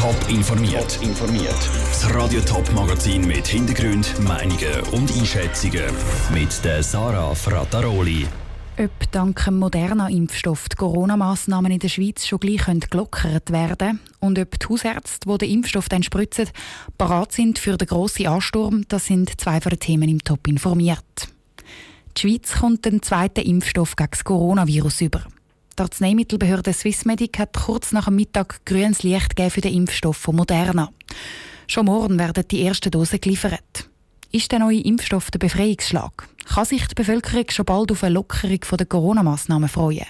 Top informiert. informiert. Das Radio Top Magazin mit Hintergrund, Meinungen und Einschätzungen mit der Sarah Frataroli. Ob dank dem modernen Impfstoff die Corona-Massnahmen in der Schweiz schon gleich gelockert werden und ob die Hausärzte, die den Impfstoff dann spritzen, bereit sind für den grossen Ansturm, das sind zwei von den Themen im Top informiert. Die Schweiz kommt den zweiten Impfstoff gegen das Coronavirus über. Die Arzneimittelbehörde Swissmedic hat kurz nach dem Mittag grünes Licht für den Impfstoff von Moderna. Schon morgen werden die ersten Dosen geliefert. Ist der neue Impfstoff der Befreiungsschlag? Kann sich die Bevölkerung schon bald auf eine Lockerung der Corona-Massnahmen freuen?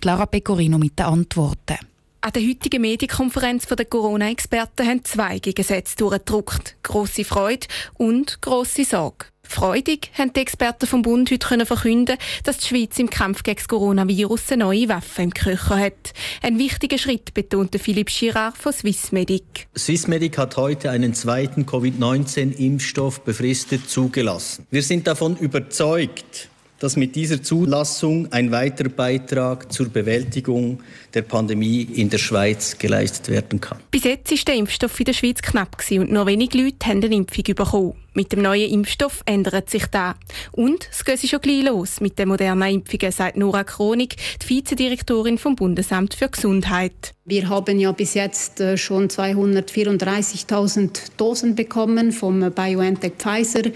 Clara Pecorino mit den Antworten. An der heutigen Medienkonferenz der Corona-Experten haben zwei Gegensätze durchgedruckt. Grosse Freude und grosse Sorge. Freudig haben die Experten vom Bund heute können verkünden, dass die Schweiz im Kampf gegen das Coronavirus eine neue Waffe im Köcher hat. Ein wichtiger Schritt betonte Philipp Girard von Swissmedic. Swissmedic hat heute einen zweiten Covid-19-Impfstoff befristet zugelassen. Wir sind davon überzeugt, dass mit dieser Zulassung ein weiterer Beitrag zur Bewältigung der Pandemie in der Schweiz geleistet werden kann. Bis jetzt war der Impfstoff in der Schweiz knapp und noch wenige Leute haben eine Impfung bekommen. Mit dem neuen Impfstoff ändert sich das. Und es geht schon gleich los mit den modernen Impfungen, sagt Nora Kronig, die Vizedirektorin vom Bundesamt für Gesundheit. Wir haben ja bis jetzt äh, schon 234.000 Dosen bekommen vom BioNTech Pfizer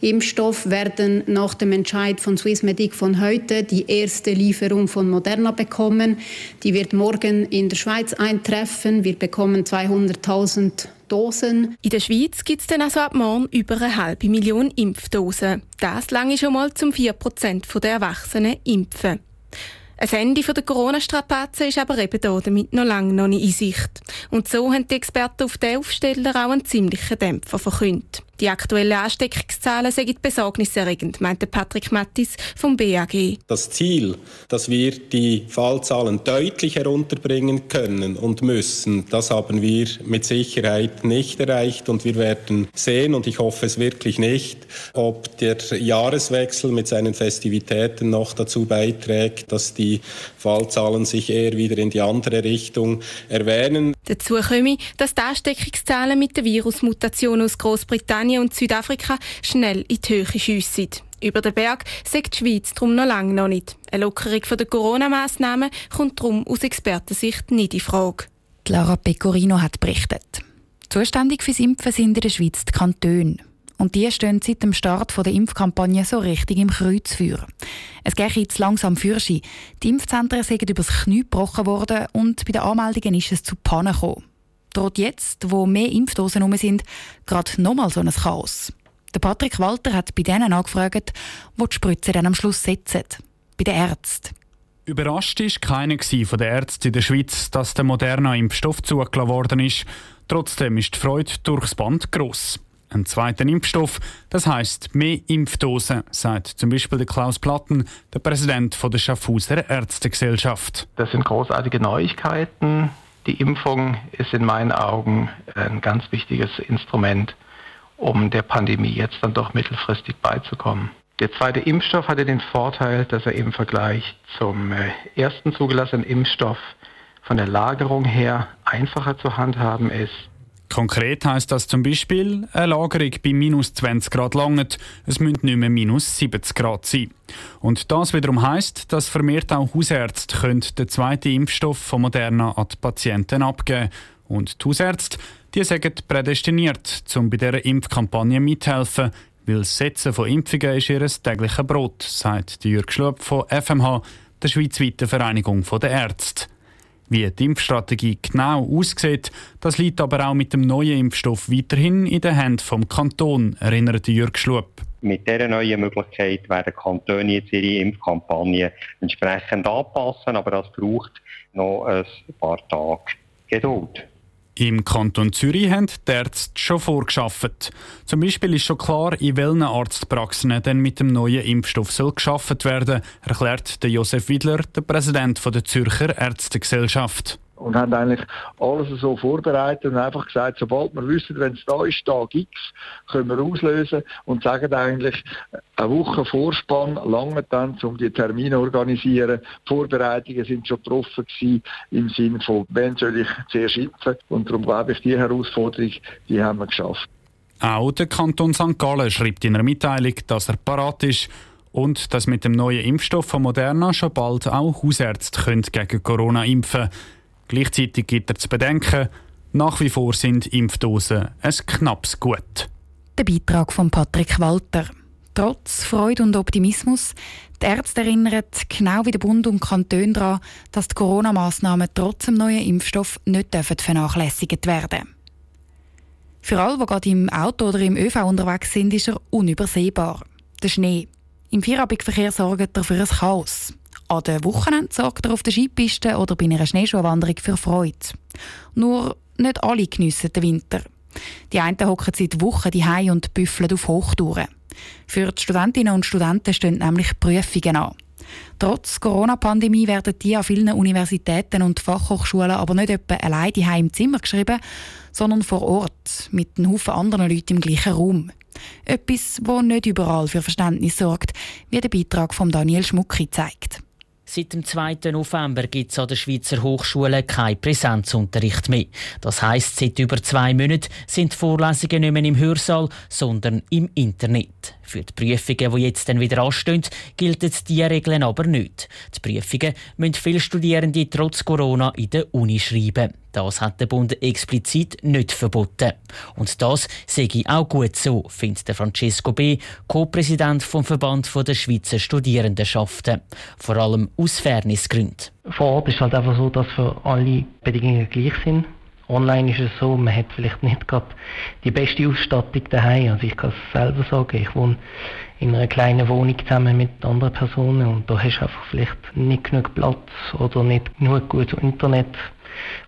Impfstoff, werden nach dem Entscheid von Swissmedic von heute die erste Lieferung von Moderna bekommen. Die wird morgen in der Schweiz eintreffen. Wir bekommen 200.000 Dosen. In der Schweiz gibt es dann also ab morgen über eine halbe Million Impfdosen. Das lange schon mal zum 4% der Erwachsenen impfen. Ein Ende der Corona-Strapazen ist aber eben hier damit noch lange noch nicht in Sicht. Und so haben die Experten auf den Aufsteller auch einen ziemlichen Dämpfer verkündet. Die aktuellen Ansteckungszahlen sind besorgniserregend, meinte Patrick Mattis vom BAG. Das Ziel, dass wir die Fallzahlen deutlich herunterbringen können und müssen, das haben wir mit Sicherheit nicht erreicht und wir werden sehen, und ich hoffe es wirklich nicht, ob der Jahreswechsel mit seinen Festivitäten noch dazu beiträgt, dass die Fallzahlen sich eher wieder in die andere Richtung erwähnen. Dazu komme, dass die Ansteckungszahlen mit der Virusmutation aus Großbritannien und Südafrika schnell in die Höhe schiessen. Über den Berg sagt die Schweiz darum noch lange noch nicht. Eine Lockerung der Corona-Massnahmen kommt darum aus Expertensicht nicht in Frage. Lara Pecorino hat berichtet. Zuständig fürs Impfen sind in der Schweiz die Kantone. Und die stehen seit dem Start der Impfkampagne so richtig im Kreuzfeuer. Es geht jetzt langsam für Die Impfzentren sind übers Knie gebrochen worden und bei den Anmeldungen ist es zu Pannen gekommen droht jetzt, wo mehr Impfdosen herum sind, gerade nochmal so ein Chaos. Der Patrick Walter hat bei denen angefragt, wo die Spritze dann am Schluss setzen. Bei den Ärzten. Überrascht war keiner von den Ärzten in der Schweiz, dass der moderne Impfstoff zugelassen worden ist. Trotzdem ist die Freude durchs Band gross. Ein zweiter Impfstoff, das heißt mehr Impfdosen, sagt zum Beispiel der Klaus Platten, der Präsident der Schaffhauser Ärztegesellschaft. Das sind großartige Neuigkeiten. Die Impfung ist in meinen Augen ein ganz wichtiges Instrument, um der Pandemie jetzt dann doch mittelfristig beizukommen. Der zweite Impfstoff hatte den Vorteil, dass er im Vergleich zum äh, ersten zugelassenen Impfstoff von der Lagerung her einfacher zu handhaben ist. Konkret heißt das zum Beispiel, eine Lagerung bei minus 20 Grad langt, es müssen nicht mehr minus 70 Grad sein. Und das wiederum heißt, dass vermehrt auch Hausärzte können den zweiten Impfstoff von Moderna an die Patienten abgeben Und die Hausärzte, die sind prädestiniert, um bei dieser Impfkampagne mithelfen, weil das Setzen von Impfungen ist ihr tägliches Brot, sagt Jürg Schlup von FMH, der schweizweiten Vereinigung der Ärzte. Wie die Impfstrategie genau aussieht, das liegt aber auch mit dem neuen Impfstoff weiterhin in den Händen vom Kanton, erinnert Jürg Schlup. Mit dieser neuen Möglichkeit werden Kantone jetzt ihre Impfkampagne entsprechend anpassen, aber das braucht noch ein paar Tage Geduld. Im Kanton Zürich haben die Ärzte schon vorgeschafft. Zum Beispiel ist schon klar, in welchen Arztpraxen denn mit dem neuen Impfstoff soll geschaffen werden, erklärt der Josef Widler, der Präsident der Zürcher Ärztegesellschaft. Und haben eigentlich alles so vorbereitet und einfach gesagt, sobald wir wissen, wenn es da ist, Tag X, können wir auslösen und sagen eigentlich, eine Woche Vorspann lange dann, um die Termine zu organisieren. Die Vorbereitungen sind schon getroffen gewesen, im Sinne von, wenn soll ich zuerst impfen und darum glaube ich, die Herausforderung, die haben wir geschafft. Auch der Kanton St. Gallen schreibt in einer Mitteilung, dass er parat ist und dass mit dem neuen Impfstoff von Moderna schon bald auch Hausärzte gegen Corona impfen können. Gleichzeitig gibt er zu bedenken, nach wie vor sind Impfdosen ein knappes Gut. Der Beitrag von Patrick Walter. Trotz Freude und Optimismus, die Ärzte erinnern genau wie der Bund und Kanton daran, dass die Corona-Massnahmen trotz dem neuen Impfstoff nicht vernachlässigt werden dürfen. Für alle, die gerade im Auto oder im ÖV unterwegs sind, ist er unübersehbar. Der Schnee. Im Feierabendverkehr sorgt er für ein Chaos. An den Wochenenden sorgt er auf der Skipiste oder bei einer Schneeschuhwanderung für Freude. Nur nicht alle geniessen den Winter. Die einen hocken seit Wochen die und büffeln auf Hochtouren. Für die Studentinnen und Studenten stehen nämlich Prüfungen an. Trotz Corona-Pandemie werden die an vielen Universitäten und Fachhochschulen aber nicht etwa allein die im Zimmer geschrieben, sondern vor Ort mit einem Haufen anderen Leuten im gleichen Raum. Etwas, wo nicht überall für Verständnis sorgt, wie der Beitrag von Daniel Schmucki zeigt. Seit dem 2. November gibt es an der Schweizer Hochschule keinen Präsenzunterricht mehr. Das heisst, seit über zwei Monaten sind Vorlesungen nicht mehr im Hörsaal, sondern im Internet. Für die Prüfungen, die jetzt dann wieder anstehen, gelten diese Regeln aber nicht. Die Prüfungen müssen viele Studierende trotz Corona in der Uni schreiben. Das hat der Bund explizit nicht verboten. Und das sehe ich auch gut so, findet Francesco B., Co-Präsident vom Verband der Schweizer Studierendenschaften. Vor allem aus Fairnessgründen. Vor Ort ist halt einfach so, dass für alle Bedingungen gleich sind. Online ist es so, man hat vielleicht nicht gerade die beste Ausstattung daheim. Also ich kann es selber sagen, ich wohne in einer kleinen Wohnung zusammen mit anderen Personen und da hast du einfach vielleicht nicht genug Platz oder nicht genug gutes Internet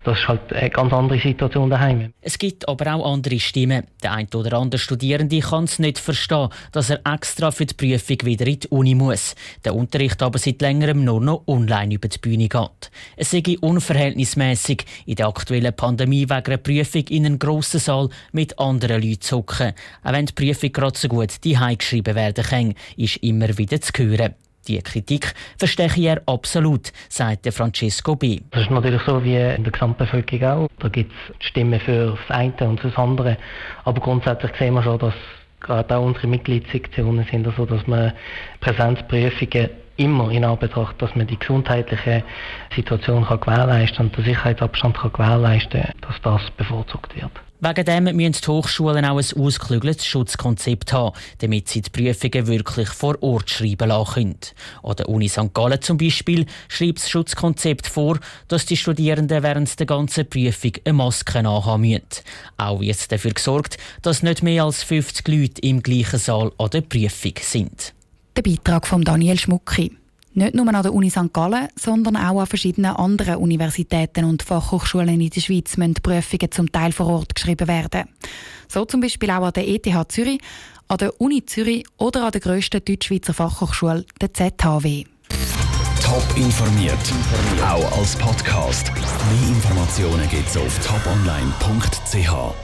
das ist halt eine ganz andere Situation daheim. Es gibt aber auch andere Stimmen. Der eine oder andere Studierende kann es nicht verstehen, dass er extra für die Prüfung wieder in die Uni muss. Der Unterricht aber seit längerem nur noch online über die Bühne geht. Es sei unverhältnismäßig, in der aktuellen Pandemie wegen einer Prüfung in einen grossen Saal mit anderen Leuten zu hocken. Auch wenn die Prüfung gerade so gut die geschrieben werden kann, ist immer wieder zu hören. Die Kritik verstehe er absolut, sagt Francesco B. Das ist natürlich so wie in der Gesamtbevölkerung auch. Da gibt es Stimmen für das eine und das andere. Aber grundsätzlich sehen wir schon, dass gerade auch unsere Mitgliedssektionen sind, also dass man Präsenzprüfungen immer in Anbetracht, dass man die gesundheitliche Situation kann gewährleisten und den Sicherheitsabstand kann gewährleisten dass das bevorzugt wird. Wegen dem müssen die Hochschulen auch ein ausgeklügeltes Schutzkonzept haben, damit sie die Prüfungen wirklich vor Ort schreiben lassen können. An der Uni St. Gallen zum Beispiel schreibt das Schutzkonzept vor, dass die Studierenden während der ganzen Prüfung eine Maske anhaben müssen. Auch wird dafür gesorgt, dass nicht mehr als 50 Leute im gleichen Saal an der Prüfung sind. Der Beitrag von Daniel Schmucki. Nicht nur an der Uni St. Gallen, sondern auch an verschiedenen anderen Universitäten und Fachhochschulen in der Schweiz müssen Prüfungen zum Teil vor Ort geschrieben werden. So zum Beispiel auch an der ETH Zürich, an der Uni Zürich oder an der grössten Deutschschweizer Fachhochschule, der ZHW. Top informiert, auch als Podcast. Mehr Informationen gibt es auf toponline.ch.